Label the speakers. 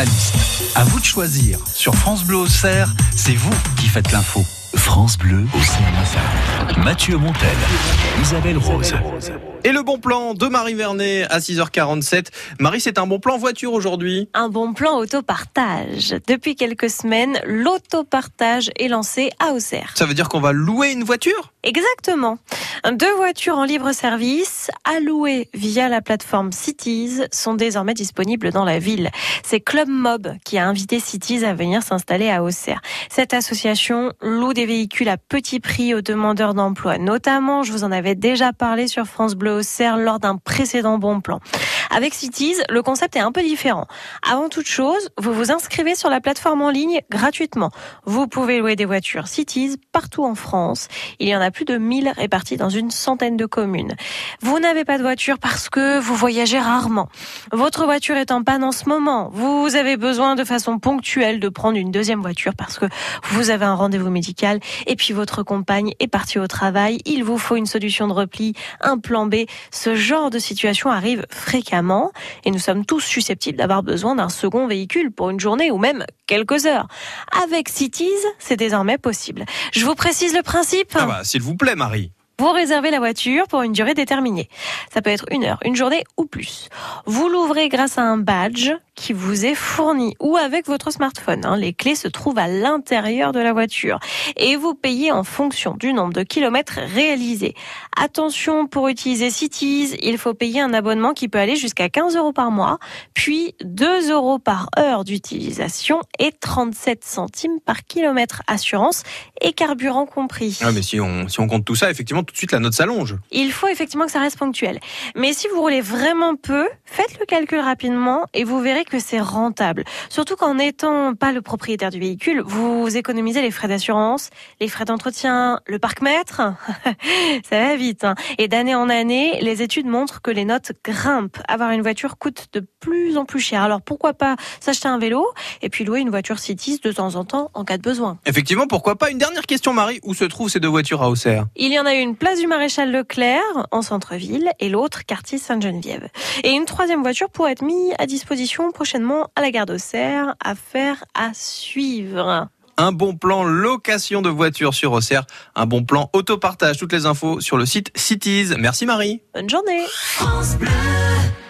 Speaker 1: journalistes. À vous de choisir. Sur France Bleu Auxerre, c'est vous qui faites l'info.
Speaker 2: France Bleu Auxerre Mathieu Montel, Isabelle Rose.
Speaker 3: Et le bon plan de Marie Vernet à 6h47. Marie, c'est un bon plan voiture aujourd'hui?
Speaker 4: Un bon plan autopartage. Depuis quelques semaines, l'autopartage est lancé à Auxerre.
Speaker 3: Ça veut dire qu'on va louer une voiture?
Speaker 4: Exactement. Deux voitures en libre service, allouées via la plateforme Cities, sont désormais disponibles dans la ville. C'est Club Mob qui a invité Cities à venir s'installer à Auxerre. Cette association loue des véhicules à petit prix aux demandeurs d'emploi. Notamment, je vous en avais déjà parlé sur France Bleu Auxerre lors d'un précédent bon plan. Avec Cities, le concept est un peu différent. Avant toute chose, vous vous inscrivez sur la plateforme en ligne gratuitement. Vous pouvez louer des voitures Cities partout en France. Il y en a plus de 1000 répartis dans une centaine de communes. Vous n'avez pas de voiture parce que vous voyagez rarement. Votre voiture est en panne en ce moment. Vous avez besoin de façon ponctuelle de prendre une deuxième voiture parce que vous avez un rendez-vous médical et puis votre compagne est partie au travail. Il vous faut une solution de repli, un plan B. Ce genre de situation arrive fréquemment et nous sommes tous susceptibles d'avoir besoin d'un second véhicule pour une journée ou même quelques heures. Avec Cities, c'est désormais possible. Je vous précise le principe.
Speaker 3: Ah bah, s'il vous plaît, Marie.
Speaker 4: Vous réservez la voiture pour une durée déterminée. Ça peut être une heure, une journée ou plus. Vous l'ouvrez grâce à un badge qui vous est fourni ou avec votre smartphone. Hein. Les clés se trouvent à l'intérieur de la voiture et vous payez en fonction du nombre de kilomètres réalisés. Attention, pour utiliser Cities, il faut payer un abonnement qui peut aller jusqu'à 15 euros par mois, puis 2 euros par heure d'utilisation et 37 centimes par kilomètre assurance et carburant compris.
Speaker 3: Ah mais si on, si on compte tout ça, effectivement, tout de suite la note s'allonge.
Speaker 4: Il faut effectivement que ça reste ponctuel. Mais si vous roulez vraiment peu, faites le calcul rapidement et vous verrez que c'est rentable. Surtout qu'en n'étant pas le propriétaire du véhicule, vous économisez les frais d'assurance, les frais d'entretien, le parc-mètre. Ça va vite. Hein. Et d'année en année, les études montrent que les notes grimpent. Avoir une voiture coûte de plus en plus cher. Alors pourquoi pas s'acheter un vélo et puis louer une voiture Cities de temps en temps en cas de besoin.
Speaker 3: Effectivement, pourquoi pas Une dernière question, Marie. Où se trouvent ces deux voitures à Auxerre?
Speaker 4: Il y en a une place du Maréchal Leclerc en centre-ville et l'autre quartier Sainte-Geneviève. Et une troisième voiture pourrait être mise à disposition prochainement à la gare d'Auxerre. Affaire à suivre
Speaker 3: un bon plan location de voitures sur Auxerre, un bon plan autopartage. Toutes les infos sur le site Cities. Merci Marie.
Speaker 4: Bonne journée.